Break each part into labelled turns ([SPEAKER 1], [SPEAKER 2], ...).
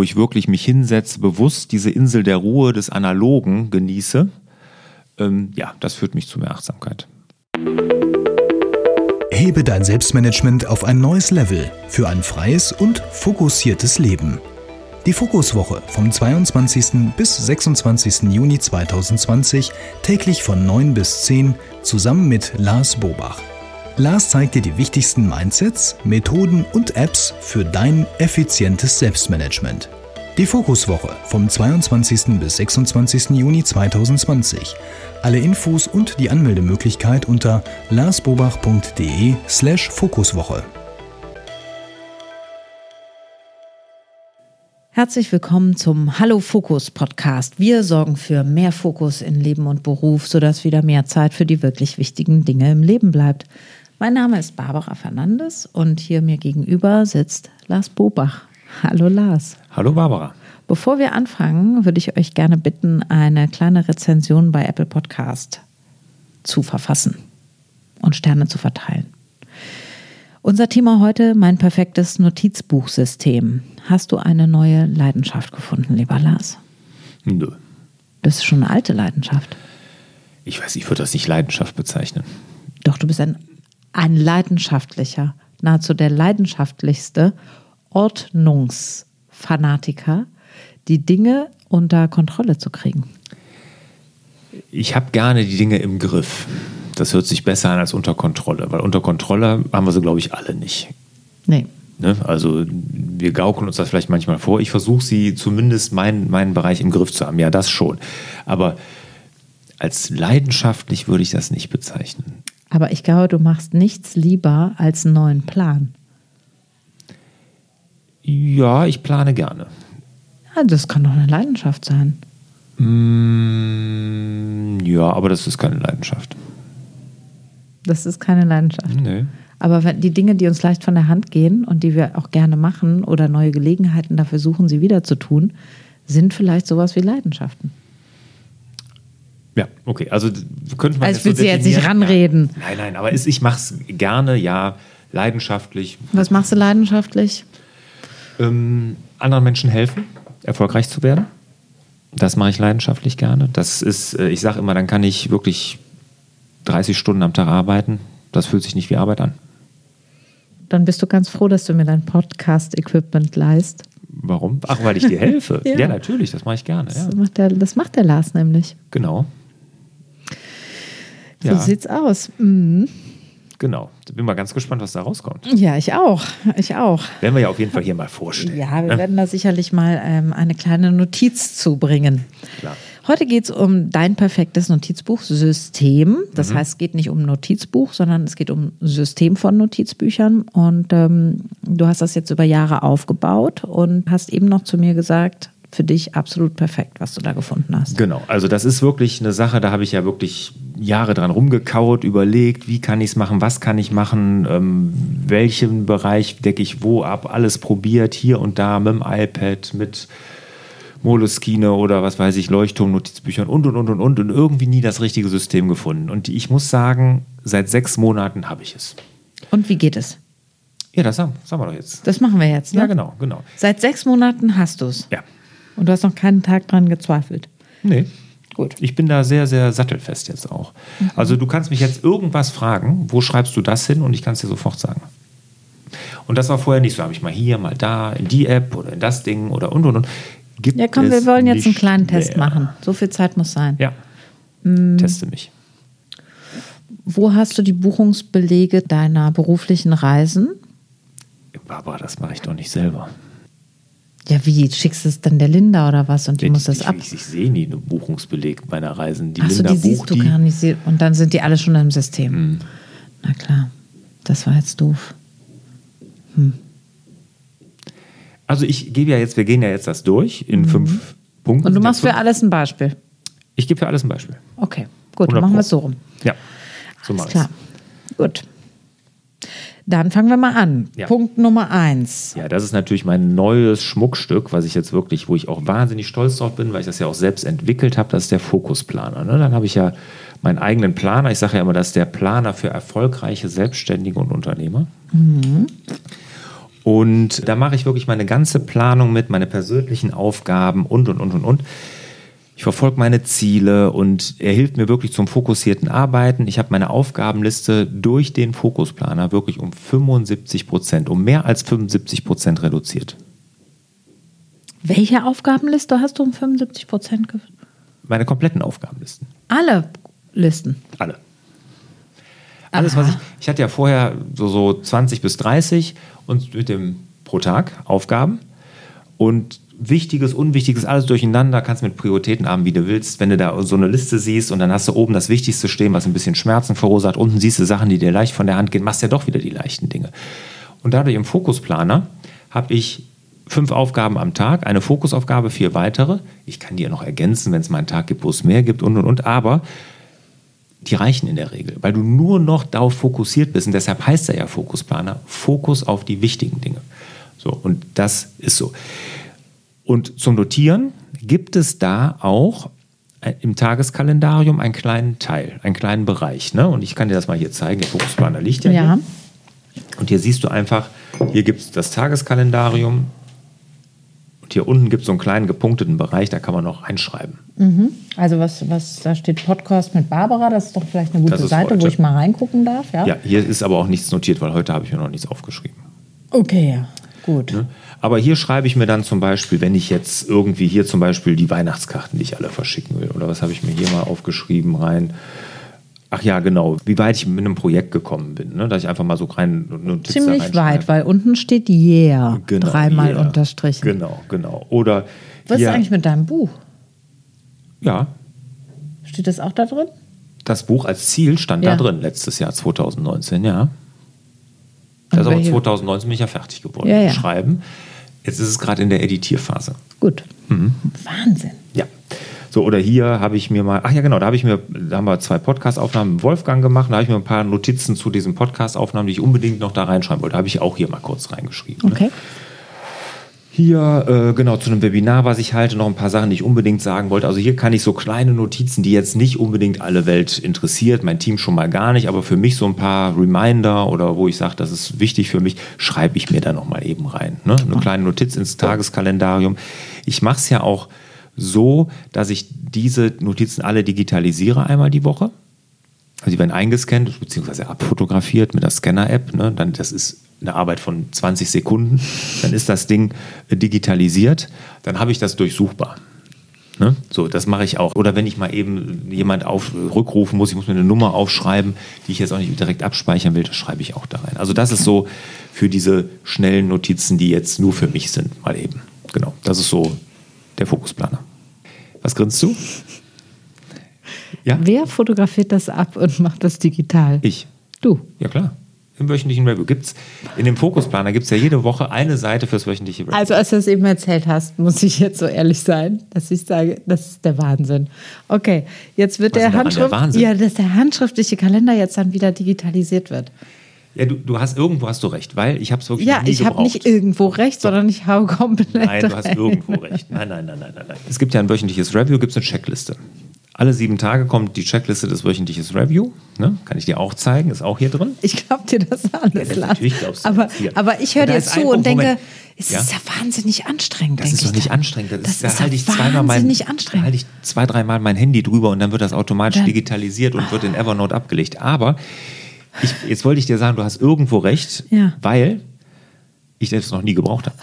[SPEAKER 1] wo ich wirklich mich hinsetze, bewusst diese Insel der Ruhe des Analogen genieße. Ähm, ja, das führt mich zu mehr Achtsamkeit.
[SPEAKER 2] Hebe dein Selbstmanagement auf ein neues Level für ein freies und fokussiertes Leben. Die Fokuswoche vom 22. bis 26. Juni 2020 täglich von 9 bis 10 zusammen mit Lars Bobach. Lars zeigt dir die wichtigsten Mindsets, Methoden und Apps für dein effizientes Selbstmanagement. Die Fokuswoche vom 22. bis 26. Juni 2020. Alle Infos und die Anmeldemöglichkeit unter larsbobach.de slash Fokuswoche.
[SPEAKER 3] Herzlich willkommen zum Hallo Fokus Podcast. Wir sorgen für mehr Fokus in Leben und Beruf, sodass wieder mehr Zeit für die wirklich wichtigen Dinge im Leben bleibt. Mein Name ist Barbara Fernandes und hier mir gegenüber sitzt Lars Bobach. Hallo Lars.
[SPEAKER 1] Hallo Barbara.
[SPEAKER 3] Bevor wir anfangen, würde ich euch gerne bitten, eine kleine Rezension bei Apple Podcast zu verfassen und Sterne zu verteilen. Unser Thema heute, mein perfektes Notizbuchsystem. Hast du eine neue Leidenschaft gefunden, lieber Lars?
[SPEAKER 1] Nö.
[SPEAKER 3] Das ist schon eine alte Leidenschaft.
[SPEAKER 1] Ich weiß, ich würde das nicht Leidenschaft bezeichnen.
[SPEAKER 3] Doch, du bist ein, ein leidenschaftlicher, nahezu der leidenschaftlichste Ordnungsfanatiker, die Dinge unter Kontrolle zu kriegen.
[SPEAKER 1] Ich habe gerne die Dinge im Griff. Das hört sich besser an als unter Kontrolle, weil unter Kontrolle haben wir sie, glaube ich, alle nicht.
[SPEAKER 3] Nee.
[SPEAKER 1] Ne? Also wir gaukeln uns das vielleicht manchmal vor. Ich versuche sie zumindest meinen, meinen Bereich im Griff zu haben. Ja, das schon. Aber als leidenschaftlich würde ich das nicht bezeichnen.
[SPEAKER 3] Aber ich glaube, du machst nichts lieber als einen neuen Plan.
[SPEAKER 1] Ja, ich plane gerne.
[SPEAKER 3] Ja, das kann doch eine Leidenschaft sein.
[SPEAKER 1] Mm, ja, aber das ist keine Leidenschaft.
[SPEAKER 3] Das ist keine Leidenschaft.
[SPEAKER 1] Nee.
[SPEAKER 3] Aber wenn die Dinge, die uns leicht von der Hand gehen und die wir auch gerne machen oder neue Gelegenheiten dafür suchen, sie wieder zu tun, sind vielleicht sowas wie Leidenschaften.
[SPEAKER 1] Ja, okay. Also könnte man
[SPEAKER 3] Also ich will sie jetzt nicht ranreden.
[SPEAKER 1] Ja. Nein, nein, aber es, ich mache es gerne, ja, leidenschaftlich.
[SPEAKER 3] Was machst du leidenschaftlich?
[SPEAKER 1] Ähm, anderen Menschen helfen, erfolgreich zu werden. Das mache ich leidenschaftlich gerne. Das ist, äh, ich sage immer, dann kann ich wirklich 30 Stunden am Tag arbeiten. Das fühlt sich nicht wie Arbeit an.
[SPEAKER 3] Dann bist du ganz froh, dass du mir dein Podcast-Equipment leist.
[SPEAKER 1] Warum? Ach, weil ich dir helfe.
[SPEAKER 3] Ja.
[SPEAKER 1] ja. natürlich, das mache ich gerne. Ja.
[SPEAKER 3] Das, macht der, das macht der Lars nämlich.
[SPEAKER 1] Genau.
[SPEAKER 3] So
[SPEAKER 1] Ja,
[SPEAKER 3] sieht's aus. Mhm.
[SPEAKER 1] genau. Bin mal ganz gespannt, was da rauskommt.
[SPEAKER 3] Ja, ich auch. Ich auch.
[SPEAKER 1] Werden wir ja auf jeden Fall hier mal vorstellen.
[SPEAKER 3] Ja, wir
[SPEAKER 1] ne?
[SPEAKER 3] werden da sicherlich mal ähm, eine kleine Notiz zubringen.
[SPEAKER 1] Klar.
[SPEAKER 3] Heute geht es um dein perfektes Notizbuchsystem. Das heißt, es geht nicht um Notizbuch, sondern es geht um ein System von Notizbüchern. Und ähm, du hast das jetzt über Jahre aufgebaut und hast eben noch zu mir gesagt, für dich absolut perfekt, was du da gefunden hast.
[SPEAKER 1] Genau, also das ist wirklich eine Sache, da habe ich ja wirklich Jahre dran rumgekaut, überlegt, wie kann ich es machen, was kann ich machen, ähm, welchen Bereich decke ich wo ab, alles probiert, hier und da mit dem iPad, mit Moleskine oder was weiß ich, Leuchtturm, Notizbüchern und und und und und und irgendwie nie das richtige System gefunden. Und ich muss sagen, seit sechs Monaten habe ich es.
[SPEAKER 3] Und wie geht es?
[SPEAKER 1] Ja, das sagen, sagen wir doch jetzt.
[SPEAKER 3] Das machen wir jetzt. Ne?
[SPEAKER 1] Ja, genau, genau.
[SPEAKER 3] Seit sechs Monaten hast du es.
[SPEAKER 1] Ja.
[SPEAKER 3] Und du hast noch keinen Tag dran gezweifelt.
[SPEAKER 1] Nee.
[SPEAKER 3] Gut.
[SPEAKER 1] Ich bin da sehr, sehr sattelfest jetzt auch. Also du kannst mich jetzt irgendwas fragen, wo schreibst du das hin und ich kann es dir sofort sagen. Und das war vorher nicht so. Habe ich mal hier, mal da, in die App oder in das Ding oder und und und. Gibt
[SPEAKER 3] Ja, komm, wir wollen jetzt einen kleinen Test
[SPEAKER 1] mehr.
[SPEAKER 3] machen. So viel Zeit muss sein.
[SPEAKER 1] Ja.
[SPEAKER 3] Mm.
[SPEAKER 1] Teste mich.
[SPEAKER 3] Wo hast du die Buchungsbelege deiner beruflichen Reisen?
[SPEAKER 1] Barbara, das mache ich doch nicht selber.
[SPEAKER 3] Ja, wie? Schickst du es dann der Linda oder was? Und die
[SPEAKER 1] ich,
[SPEAKER 3] muss das
[SPEAKER 1] ich,
[SPEAKER 3] ab.
[SPEAKER 1] Ich, ich sehe nie einen Buchungsbeleg meiner Reisen. Die
[SPEAKER 3] Achso,
[SPEAKER 1] Linda
[SPEAKER 3] die siehst du
[SPEAKER 1] die.
[SPEAKER 3] gar nicht. Und dann sind die alle schon im System.
[SPEAKER 1] Mhm.
[SPEAKER 3] Na klar. Das war jetzt doof.
[SPEAKER 1] Also ich gebe ja jetzt, wir gehen ja jetzt das durch in fünf Punkten.
[SPEAKER 3] Mhm. Und du machst für alles ein Beispiel.
[SPEAKER 1] Ich gebe für alles ein Beispiel.
[SPEAKER 3] Okay, gut,
[SPEAKER 1] 100
[SPEAKER 3] dann machen wir es so rum.
[SPEAKER 1] Ja. So mache ich
[SPEAKER 3] klar. Gut. Dann fangen wir mal an.
[SPEAKER 1] Ja.
[SPEAKER 3] Punkt Nummer eins.
[SPEAKER 1] Ja, das ist natürlich mein neues Schmuckstück, was ich jetzt wirklich, wo ich auch wahnsinnig stolz drauf bin, weil ich das ja auch selbst entwickelt habe, das ist der Fokusplaner. Ne? Dann habe ich ja meinen eigenen Planer. Ich sage ja immer, das ist der Planer für erfolgreiche Selbstständige und Unternehmer. Und da mache ich wirklich meine ganze Planung mit, meine persönlichen Aufgaben und, und, und, und, und. Ich verfolge meine Ziele und er hilft mir wirklich zum fokussierten Arbeiten. Ich habe meine Aufgabenliste durch den Fokusplaner wirklich um 75 Prozent, um mehr als 75 Prozent reduziert.
[SPEAKER 3] Welche Aufgabenliste hast du um 75 Prozent?
[SPEAKER 1] Meine kompletten Aufgabenlisten.
[SPEAKER 3] Alle Listen.
[SPEAKER 1] Alle. Alles, was ich, ich hatte ja vorher so, so 20 bis 30 und mit dem pro Tag Aufgaben und Wichtiges, Unwichtiges, alles durcheinander, kannst mit Prioritäten haben, wie du willst. Wenn du da so eine Liste siehst und dann hast du oben das Wichtigste stehen, was ein bisschen Schmerzen verursacht, unten siehst du Sachen, die dir leicht von der Hand gehen, machst ja doch wieder die leichten Dinge. Und dadurch im Fokusplaner habe ich fünf Aufgaben am Tag, eine Fokusaufgabe, vier weitere. Ich kann die ja noch ergänzen, wenn es mal einen Tag gibt, wo es mehr gibt und und und. Aber die reichen in der Regel, weil du nur noch darauf fokussiert bist. Und deshalb heißt er ja Fokusplaner, Fokus auf die wichtigen Dinge. So, und das ist so. Und zum Notieren gibt es da auch im Tageskalendarium einen kleinen Teil, einen kleinen Bereich. Ne? Und ich kann dir das mal hier zeigen. Der Fokusplaner liegt ja,
[SPEAKER 3] Ja.
[SPEAKER 1] hier. Und hier siehst du einfach, hier gibt es das Tageskalendarium. Und hier unten gibt es so einen kleinen gepunkteten Bereich, da kann man noch einschreiben.
[SPEAKER 3] Also was, was da steht Podcast mit Barbara, das ist doch vielleicht eine gute Seite,
[SPEAKER 1] heute.
[SPEAKER 3] wo ich mal reingucken darf, ja?
[SPEAKER 1] Ja, hier ist aber auch nichts notiert, weil heute habe ich mir noch nichts aufgeschrieben.
[SPEAKER 3] Okay, ja. Gut.
[SPEAKER 1] Ne? Aber hier schreibe ich mir dann zum Beispiel, wenn ich jetzt irgendwie hier zum Beispiel die Weihnachtskarten, die ich alle verschicken will, oder was habe ich mir hier mal aufgeschrieben rein? Ach ja, genau, wie weit ich mit einem Projekt gekommen bin, ne? dass ich einfach mal so rein
[SPEAKER 3] Ziemlich weit, weil unten steht Yeah
[SPEAKER 1] Genau,
[SPEAKER 3] dreimal
[SPEAKER 1] yeah.
[SPEAKER 3] unterstrichen.
[SPEAKER 1] Genau, genau. Oder
[SPEAKER 3] Was
[SPEAKER 1] hier,
[SPEAKER 3] ist eigentlich mit deinem Buch?
[SPEAKER 1] ja,
[SPEAKER 3] Steht das auch da drin?
[SPEAKER 1] das Buch als Ziel stand
[SPEAKER 3] Ja.
[SPEAKER 1] da drin letztes Jahr 2019, ja. Das ist aber
[SPEAKER 3] welche-
[SPEAKER 1] 2019 bin ich ja fertig geworden
[SPEAKER 3] Ja,
[SPEAKER 1] mit
[SPEAKER 3] ja.
[SPEAKER 1] Schreiben. Jetzt ist es gerade in der Editierphase.
[SPEAKER 3] Gut.
[SPEAKER 1] Mhm.
[SPEAKER 3] Wahnsinn.
[SPEAKER 1] Ja. So, oder hier habe ich mir mal, ach ja, genau, da habe ich mir, da haben wir zwei Podcast-Aufnahmen mit Wolfgang gemacht, da habe ich mir ein paar Notizen zu diesen Podcast-Aufnahmen, die ich unbedingt noch da reinschreiben wollte, habe ich auch hier mal kurz reingeschrieben. Ne? Hier, äh, genau, zu einem Webinar, was ich halte, noch ein paar Sachen, die ich unbedingt sagen wollte. Also hier kann ich so kleine Notizen, die jetzt nicht unbedingt alle Welt interessiert, mein Team schon mal gar nicht, aber für mich so ein paar Reminder oder wo ich sage, das ist wichtig für mich, schreibe ich mir da noch mal eben rein. Ne? Eine kleine Notiz ins Tageskalendarium. Ich mache es ja auch so, dass ich diese Notizen alle digitalisiere einmal die Woche. Also die werden eingescannt bzw. abfotografiert mit der Scanner-App. Ne? Dann, das ist eine Arbeit von 20 Sekunden. Dann ist das Ding äh, digitalisiert. Dann habe ich das durchsuchbar. Ne? So, das mache ich auch. Oder wenn ich mal eben jemand auf, rückrufen muss, ich muss mir eine Nummer aufschreiben, die ich jetzt auch nicht direkt abspeichern will, das schreibe ich auch da rein. Also das ist so für diese schnellen Notizen, die jetzt nur für mich sind, mal eben. Genau, das ist so der Fokusplaner. Was grinst du? Ja,
[SPEAKER 3] Wer fotografiert das ab und macht das digital?
[SPEAKER 1] ich.
[SPEAKER 3] Du.
[SPEAKER 1] Ja, klar. Im wöchentlichen Review gibt's in dem Fokusplaner gibt es ja jede Woche eine Seite fürs wöchentliche Review.
[SPEAKER 3] Also als du das eben erzählt hast, muss ich jetzt so ehrlich sein, dass ich sage, das ist der Wahnsinn. Okay, jetzt wird
[SPEAKER 1] Was
[SPEAKER 3] der
[SPEAKER 1] der
[SPEAKER 3] Handschrift,
[SPEAKER 1] Wahnsinn?
[SPEAKER 3] ja, dass der handschriftliche Kalender jetzt dann wieder digitalisiert wird.
[SPEAKER 1] ja, du, du hast irgendwo hast du recht, weil ich habe es wirklich
[SPEAKER 3] Ja,
[SPEAKER 1] nie
[SPEAKER 3] ich habe nicht irgendwo recht, sondern ich habe komplett
[SPEAKER 1] Nein, du hast irgendwo recht. Nein, nein, nein, nein, nein, nein. Es gibt ja ein wöchentliches Review, gibt es eine Checkliste. Alle sieben Tage kommt die Checkliste des wöchentlichen Review. Ne? Kann ich dir auch zeigen, ist auch hier drin.
[SPEAKER 3] Ich glaube dir das alles,
[SPEAKER 1] Ja, natürlich glaubst du
[SPEAKER 3] aber,
[SPEAKER 1] das
[SPEAKER 3] aber ich höre dir zu
[SPEAKER 1] Punkt,
[SPEAKER 3] und denke,
[SPEAKER 1] Moment.
[SPEAKER 3] es
[SPEAKER 1] Ja?
[SPEAKER 3] ist ja wahnsinnig anstrengend.
[SPEAKER 1] Das ist doch
[SPEAKER 3] ich
[SPEAKER 1] nicht anstrengend. Das,
[SPEAKER 3] Das
[SPEAKER 1] ist, da
[SPEAKER 3] ist
[SPEAKER 1] halte ich zweimal mein,
[SPEAKER 3] anstrengend.
[SPEAKER 1] halte ich zwei, dreimal mein Handy drüber und dann wird das automatisch
[SPEAKER 3] Dann-
[SPEAKER 1] digitalisiert und wird in Evernote abgelegt. Aber ich, jetzt wollte ich dir sagen, du hast irgendwo recht,
[SPEAKER 3] Ja.
[SPEAKER 1] weil ich das noch nie gebraucht habe.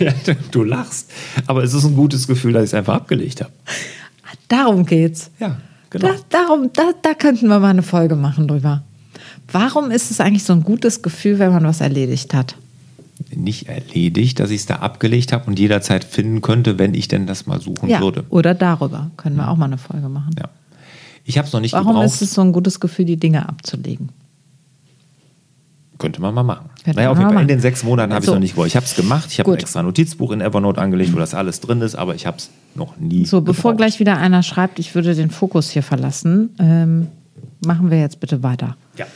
[SPEAKER 1] du- lachst. Aber es ist ein gutes Gefühl, dass ich es einfach abgelegt habe.
[SPEAKER 3] Darum geht's.
[SPEAKER 1] Ja, genau.
[SPEAKER 3] Da, darum, da, da könnten wir mal eine Folge machen drüber. Warum ist es eigentlich so ein gutes Gefühl, wenn man was erledigt hat?
[SPEAKER 1] Nicht erledigt, dass ich es da abgelegt habe und jederzeit finden könnte, wenn ich denn das mal suchen
[SPEAKER 3] ja,
[SPEAKER 1] würde.
[SPEAKER 3] oder darüber können wir auch mal eine Folge machen.
[SPEAKER 1] Ja. Ich habe es noch nicht
[SPEAKER 3] Warum
[SPEAKER 1] gebraucht.
[SPEAKER 3] ist es so ein gutes Gefühl, die Dinge abzulegen?
[SPEAKER 1] Könnte man mal machen.
[SPEAKER 3] Könnte
[SPEAKER 1] naja, Fall. In den sechs Monaten habe ich
[SPEAKER 3] So.
[SPEAKER 1] es noch nicht gebraucht. Ich habe es gemacht. Ich habe ein extra Notizbuch in Evernote angelegt, wo das alles drin ist, aber ich habe es noch nie
[SPEAKER 3] So, bevor
[SPEAKER 1] gebraucht.
[SPEAKER 3] gleich wieder einer schreibt, ich würde den Fokus hier verlassen, ähm, machen wir jetzt bitte weiter.
[SPEAKER 1] Ja,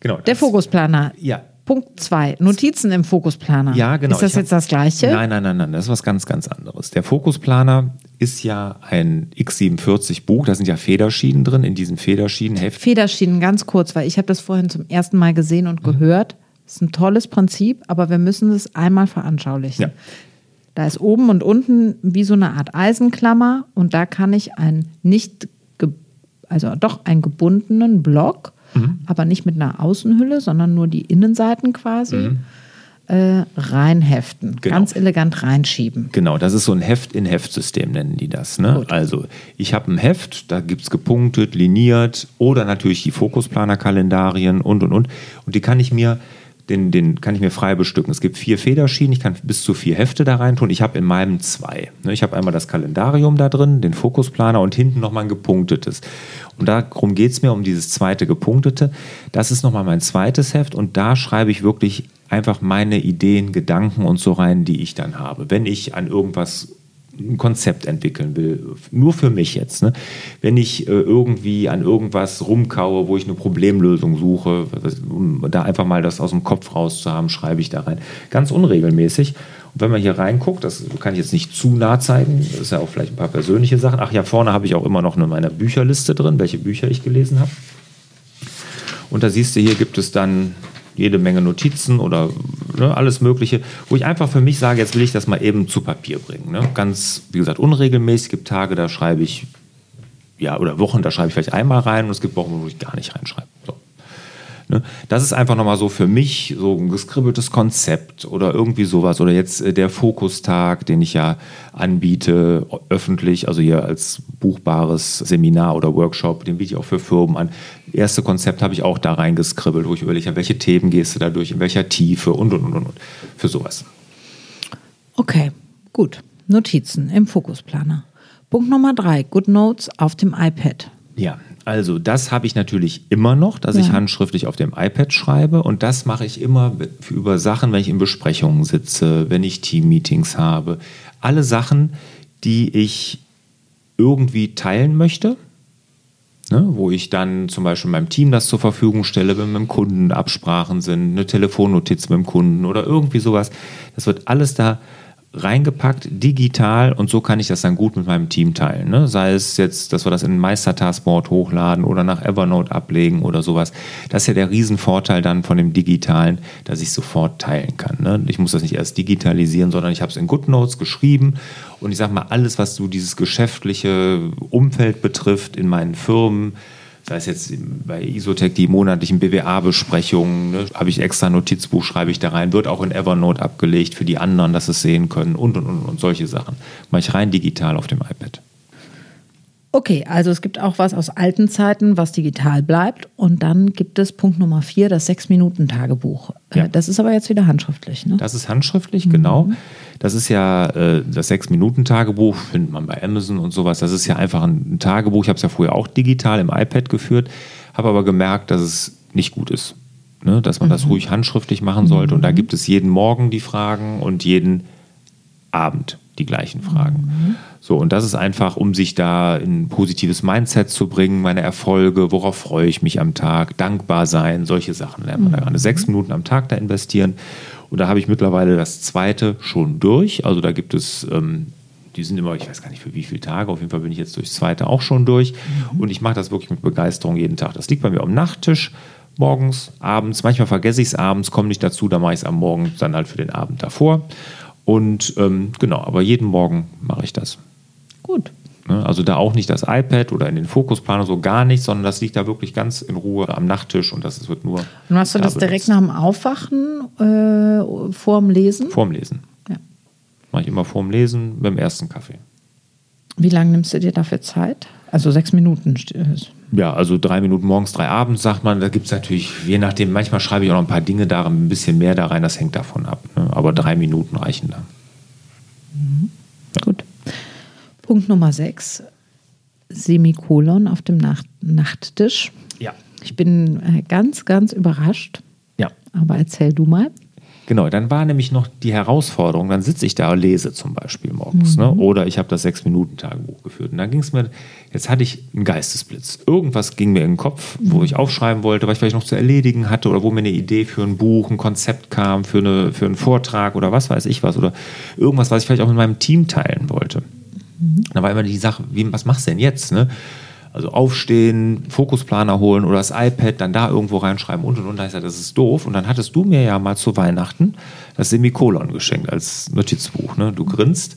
[SPEAKER 1] genau.
[SPEAKER 3] Der Fokusplaner.
[SPEAKER 1] Ja.
[SPEAKER 3] Punkt 2. Notizen im Fokusplaner.
[SPEAKER 1] Ja, genau.
[SPEAKER 3] Ist das
[SPEAKER 1] hab-
[SPEAKER 3] jetzt das Gleiche?
[SPEAKER 1] Nein, nein, nein, nein. Das ist was ganz, ganz anderes. Der Fokusplaner ist ja ein X47-Buch, da sind ja Federschienen drin, in diesen Federschienenheft.
[SPEAKER 3] Federschienen, ganz kurz, weil ich habe das vorhin zum ersten Mal gesehen und gehört. Das ist ein tolles Prinzip, aber wir müssen es einmal veranschaulichen.
[SPEAKER 1] Ja.
[SPEAKER 3] Da ist oben und unten wie so eine Art Eisenklammer und da kann ich einen nicht, also doch einen gebundenen Block, aber nicht mit einer Außenhülle, sondern nur die Innenseiten quasi, äh, reinheften.
[SPEAKER 1] Genau.
[SPEAKER 3] Ganz elegant reinschieben.
[SPEAKER 1] Genau, das ist so ein Heft-in-Heft-System, nennen die das. Ne? Also, ich habe ein Heft, da gibt es gepunktet, liniert oder natürlich die Fokusplaner-Kalendarien und und und. Und die kann ich mir. Den, den kann ich mir frei bestücken. Es gibt vier Federschienen, ich kann bis zu vier Hefte da rein tun. Ich habe in meinem zwei. Ne? Ich habe einmal das Kalendarium da drin, den Fokusplaner und hinten nochmal ein gepunktetes. Und darum geht es mir, um dieses zweite gepunktete. Das ist nochmal mein zweites Heft und da schreibe ich wirklich einfach meine Ideen, Gedanken und so rein, die ich dann habe. Wenn ich an irgendwas ein Konzept entwickeln will, nur für mich jetzt. Ne? Wenn ich äh, irgendwie an irgendwas rumkaue, wo ich eine Problemlösung suche, um da einfach mal das aus dem Kopf rauszuhaben, schreibe ich da rein. Ganz unregelmäßig. Und wenn man hier reinguckt, das kann ich jetzt nicht zu nah zeigen, das ist ja auch vielleicht ein paar persönliche Sachen. Ach ja, vorne habe ich auch immer noch eine meiner Bücherliste drin, welche Bücher ich gelesen habe. Und da siehst du, hier gibt es dann jede Menge Notizen oder ne, alles Mögliche, wo ich einfach für mich sage, jetzt will ich das mal eben zu Papier bringen. Ne? Ganz, wie gesagt, unregelmäßig. Es gibt Tage, da schreibe ich, ja, oder Wochen, da schreibe ich vielleicht einmal rein und es gibt Wochen, wo ich gar nicht reinschreibe. Ne? Das ist einfach nochmal so für mich so ein geskribbeltes Konzept oder irgendwie sowas. Oder jetzt äh, der Fokustag, den ich ja anbiete, öffentlich, also hier als buchbares Seminar oder Workshop, den biete ich auch für Firmen an. Erste Konzept habe ich auch da reingeskribbelt, wo ich überlege, welche Themen gehst du da durch, in welcher Tiefe und und und und. und. Für sowas.
[SPEAKER 3] Okay, gut. Notizen im Fokusplaner. Punkt Nummer drei, Good Notes auf dem iPad.
[SPEAKER 1] Ja, also das habe ich natürlich immer noch, dass ich
[SPEAKER 3] Ja.
[SPEAKER 1] handschriftlich auf dem iPad schreibe und das mache ich immer über Sachen, wenn ich in Besprechungen sitze, wenn ich Teammeetings habe. Alle Sachen, die ich irgendwie teilen möchte, ne, wo ich dann zum Beispiel meinem Team das zur Verfügung stelle, wenn mit dem Kunden Absprachen sind, eine Telefonnotiz mit dem Kunden oder irgendwie sowas. Das wird alles da reingepackt, digital und so kann ich das dann gut mit meinem Team teilen. Ne? Sei es jetzt, dass wir das in Meistertaskboard hochladen oder nach Evernote ablegen oder sowas. Das ist ja der Riesenvorteil dann von dem Digitalen, dass ich sofort teilen kann. Ne? Ich muss das nicht erst digitalisieren, sondern ich habe es in GoodNotes geschrieben und ich sage mal, alles, was so dieses geschäftliche Umfeld betrifft in meinen Firmen, sei es jetzt bei Isotech die monatlichen BWA-Besprechungen, ne, habe ich extra Notizbuch, schreibe ich da rein, wird auch in Evernote abgelegt für die anderen, dass es sehen können und und und und solche Sachen. Mache ich rein digital auf dem iPad.
[SPEAKER 3] Okay, also es gibt auch was aus alten Zeiten, was digital bleibt. Und dann gibt es Punkt Nummer vier, das Sechs-Minuten-Tagebuch. Äh,
[SPEAKER 1] Ja.
[SPEAKER 3] Das ist aber jetzt wieder handschriftlich, ne?
[SPEAKER 1] Das ist handschriftlich, genau. Das ist ja äh, das Sechs-Minuten-Tagebuch, findet man bei Amazon und sowas. Das ist ja einfach ein, ein Tagebuch. Ich habe es ja früher auch digital im iPad geführt, habe aber gemerkt, dass es nicht gut ist. Ne? Dass man das ruhig handschriftlich machen sollte. Und da gibt es jeden Morgen die Fragen und jeden Abend die gleichen Fragen. So, und das ist einfach, um sich da in ein positives Mindset zu bringen, meine Erfolge, worauf freue ich mich am Tag, dankbar sein, solche Sachen lernt man da gerade. Sechs Minuten am Tag da investieren. Und da habe ich mittlerweile das zweite schon durch. Also da gibt es, ähm, die sind immer, ich weiß gar nicht für wie viele Tage, auf jeden Fall bin ich jetzt durchs zweite auch schon durch. Und ich mache das wirklich mit Begeisterung jeden Tag. Das liegt bei mir am Nachttisch. Morgens, abends, manchmal vergesse ich es abends, komme nicht dazu, dann mache ich es am Morgen dann halt für den Abend davor. Und ähm, genau, aber jeden Morgen mache ich das.
[SPEAKER 3] Gut.
[SPEAKER 1] Ne? Also da auch nicht das iPad oder in den Fokusplaner so gar nicht, sondern das liegt da wirklich ganz in Ruhe am Nachttisch und das wird nur.
[SPEAKER 3] Und machst du
[SPEAKER 1] da
[SPEAKER 3] das direkt
[SPEAKER 1] benutzt.
[SPEAKER 3] nach dem Aufwachen äh, vorm Lesen?
[SPEAKER 1] Vorm Lesen.
[SPEAKER 3] Ja.
[SPEAKER 1] Mache ich immer vorm Lesen beim ersten Kaffee.
[SPEAKER 3] Wie lange nimmst du dir dafür Zeit? Also sechs Minuten. äh,
[SPEAKER 1] Ja, also drei Minuten morgens, drei abends, sagt man. Da gibt es natürlich, je nachdem, manchmal schreibe ich auch noch ein paar Dinge da, ein bisschen mehr da rein, das hängt davon ab. Ne? Aber drei Minuten reichen da.
[SPEAKER 3] Gut. Punkt Nummer sechs. Semikolon auf dem Nacht Nachttisch.
[SPEAKER 1] Ja.
[SPEAKER 3] Ich bin äh, ganz, ganz überrascht.
[SPEAKER 1] Ja.
[SPEAKER 3] Aber erzähl du mal.
[SPEAKER 1] Genau, dann war nämlich noch die Herausforderung, dann sitze ich da und lese zum Beispiel morgens. Ne? Oder ich habe das Sechs-Minuten-Tagebuch geführt. Und dann ging es mir, jetzt hatte ich einen Geistesblitz. Irgendwas ging mir in den Kopf, wo ich aufschreiben wollte, was ich vielleicht noch zu erledigen hatte oder wo mir eine Idee für ein Buch, ein Konzept kam, für, eine, für einen Vortrag oder was weiß ich was. Oder irgendwas, was ich vielleicht auch mit meinem Team teilen wollte. Mhm. Da war immer die Sache, wie, was machst du denn jetzt? Ne? Also aufstehen, Fokusplaner holen oder das iPad dann da irgendwo reinschreiben und und und. Da ist ja, das ist doof. Und dann hattest du mir ja mal zu Weihnachten das Semikolon geschenkt als Notizbuch. Ne? Du grinst.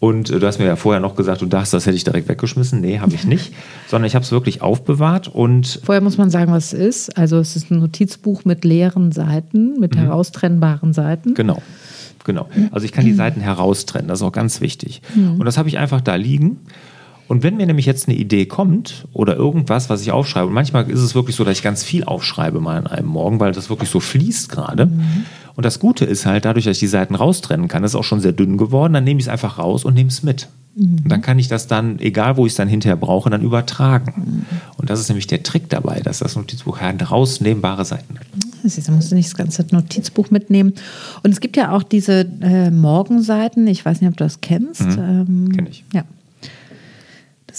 [SPEAKER 1] Und äh, du hast mir ja vorher noch gesagt, du dachtest, das hätte ich direkt weggeschmissen. Nee, habe ich nicht. Sondern ich habe es wirklich aufbewahrt und.
[SPEAKER 3] Vorher muss man sagen, was es ist. Also es ist ein Notizbuch mit leeren Seiten, mit mhm. heraustrennbaren Seiten.
[SPEAKER 1] Genau. Genau. Also ich kann die Seiten heraustrennen, das ist auch ganz wichtig. Mhm. Und das habe ich einfach da liegen. Und wenn mir nämlich jetzt eine Idee kommt oder irgendwas, was ich aufschreibe, und manchmal ist es wirklich so, dass ich ganz viel aufschreibe mal an einem Morgen, weil das wirklich so fließt gerade. Mhm. Und das Gute ist halt, dadurch, dass ich die Seiten raustrennen kann, das ist auch schon sehr dünn geworden, dann nehme ich es einfach raus und nehme es mit. Mhm. Und dann kann ich das dann, egal wo ich es dann hinterher brauche, dann übertragen. Mhm. Und das ist nämlich der Trick dabei, dass das Notizbuch herausnehmbare Seiten hat.
[SPEAKER 3] Da musst du nicht das ganze Notizbuch mitnehmen. Und es gibt ja auch diese äh, Morgenseiten, ich weiß nicht, ob du das kennst. Mhm.
[SPEAKER 1] Ähm, Kenn ich.
[SPEAKER 3] Ja.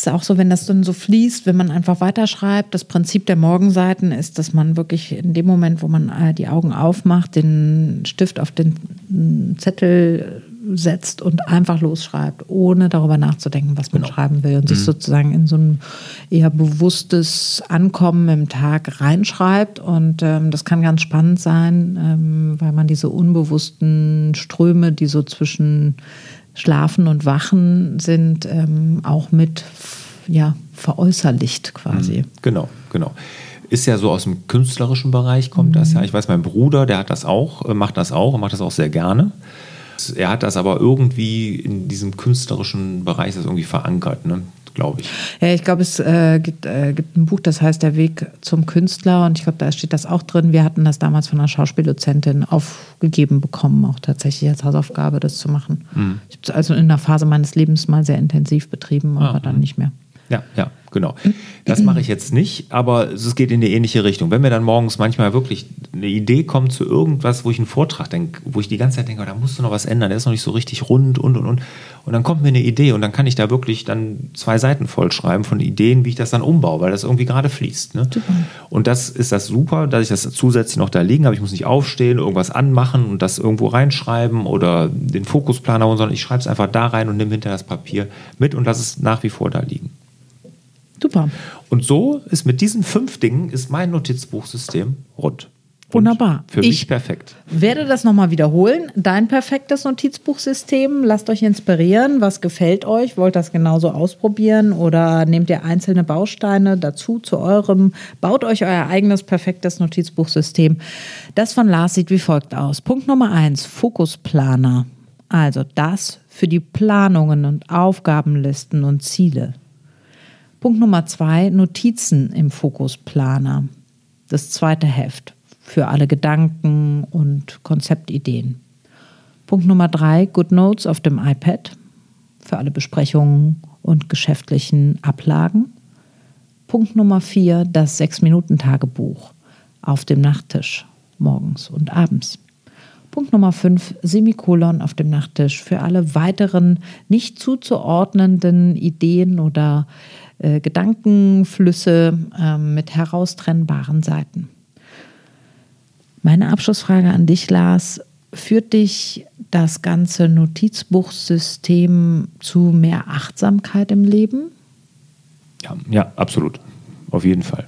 [SPEAKER 3] Ist auch so, wenn das dann so fließt, wenn man einfach weiterschreibt. Das Prinzip der Morgenseiten ist, dass man wirklich in dem Moment, wo man äh, die Augen aufmacht, den Stift auf den mm, Zettel setzt und einfach losschreibt, ohne darüber nachzudenken, was man genau. schreiben will und mhm. sich sozusagen in so ein eher bewusstes Ankommen im Tag reinschreibt. Und ähm, das kann ganz spannend sein, ähm, weil man diese unbewussten Ströme, die so zwischen Schlafen und Wachen sind, ähm, auch mit ja, veräußerlicht quasi. Mhm.
[SPEAKER 1] Genau, genau. Ist ja so aus dem künstlerischen Bereich kommt mhm. das ja. Ich weiß, mein Bruder, der hat das auch, äh, macht das auch und macht das auch sehr gerne. Er hat das aber irgendwie in diesem künstlerischen Bereich das irgendwie verankert. Ne? Glaube ich.
[SPEAKER 3] Ja, ich glaube, es äh, gibt, äh, gibt, ein Buch, das heißt Der Weg zum Künstler und ich glaube, da steht das auch drin. Wir hatten das damals von einer Schauspieldozentin aufgegeben bekommen, auch tatsächlich als Hausaufgabe, das zu machen. Mhm. Ich habe es also in einer Phase meines Lebens mal sehr intensiv betrieben, aber ah, dann nicht mehr.
[SPEAKER 1] Ja, ja, genau. Das mache ich jetzt nicht, aber es geht in die ähnliche Richtung. Wenn mir dann morgens manchmal wirklich eine Idee kommt zu irgendwas, wo ich einen Vortrag denke, wo ich die ganze Zeit denke, oh, da musst du noch was ändern, der ist noch nicht so richtig rund und und und. Und dann kommt mir eine Idee und dann kann ich da wirklich dann zwei Seiten vollschreiben von Ideen, wie ich das dann umbaue, weil das irgendwie gerade fließt. Ne? Und das ist das super, dass ich das zusätzlich noch da liegen habe. Ich muss nicht aufstehen, irgendwas anmachen und das irgendwo reinschreiben oder den Fokusplaner holen, sondern ich schreibe es einfach da rein und nehme hinter das Papier mit und lasse es nach wie vor da liegen.
[SPEAKER 3] Super.
[SPEAKER 1] Und so ist mit diesen fünf Dingen ist mein Notizbuchsystem rund.
[SPEAKER 3] Wunderbar.
[SPEAKER 1] Für mich perfekt.
[SPEAKER 3] Werde das nochmal wiederholen. Dein perfektes Notizbuchsystem. Lasst euch inspirieren. Was gefällt euch? Wollt das genauso ausprobieren oder nehmt ihr einzelne Bausteine dazu zu eurem? Baut euch euer eigenes perfektes Notizbuchsystem. Das von Lars sieht wie folgt aus. Punkt Nummer eins: Fokusplaner. Also das für die Planungen und Aufgabenlisten und Ziele. Punkt Nummer zwei, Notizen im Fokusplaner. Das zweite Heft für alle Gedanken und Konzeptideen. Punkt Nummer drei, Good Notes auf dem iPad für alle Besprechungen und geschäftlichen Ablagen. Punkt Nummer vier, das Sechs-Minuten-Tagebuch auf dem Nachttisch morgens und abends. Punkt Nummer fünf, Semikolon auf dem Nachttisch für alle weiteren nicht zuzuordnenden Ideen oder äh, Gedankenflüsse äh, mit heraustrennbaren Seiten. Meine Abschlussfrage an dich, Lars. Führt dich das ganze Notizbuchsystem zu mehr Achtsamkeit im Leben?
[SPEAKER 1] Ja, ja, absolut. Auf jeden Fall.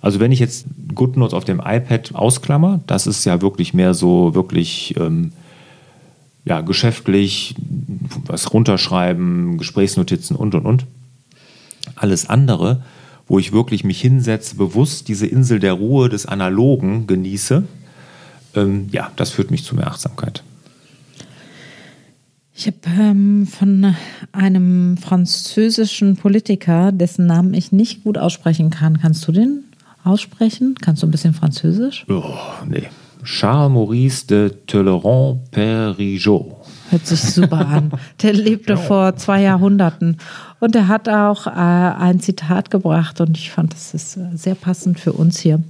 [SPEAKER 1] Also wenn ich jetzt GoodNotes auf dem iPad ausklammer, das ist ja wirklich mehr so wirklich ähm, ja, geschäftlich, was runterschreiben, Gesprächsnotizen und und und. Alles andere, wo ich wirklich mich hinsetze, bewusst diese Insel der Ruhe des Analogen genieße, ähm, ja, das führt mich zu mehr Achtsamkeit.
[SPEAKER 3] Ich habe ähm, von einem französischen Politiker, dessen Namen ich nicht gut aussprechen kann. Kannst du den aussprechen? Kannst du ein bisschen Französisch?
[SPEAKER 1] Oh, nee. Charles Maurice de Talleyrand-Périgot.
[SPEAKER 3] Hört sich super an. Der lebte genau. vor zwei Jahrhunderten. Und er hat auch äh, ein Zitat gebracht und ich fand, das ist äh, sehr passend für uns hier.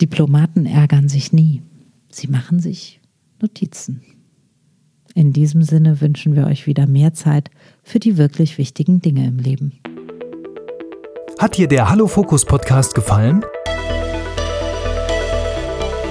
[SPEAKER 3] Diplomaten ärgern sich nie. Sie machen sich Notizen. In diesem Sinne wünschen wir euch wieder mehr Zeit für die wirklich wichtigen Dinge im Leben.
[SPEAKER 2] Hat dir der Hallo Fokus Podcast gefallen?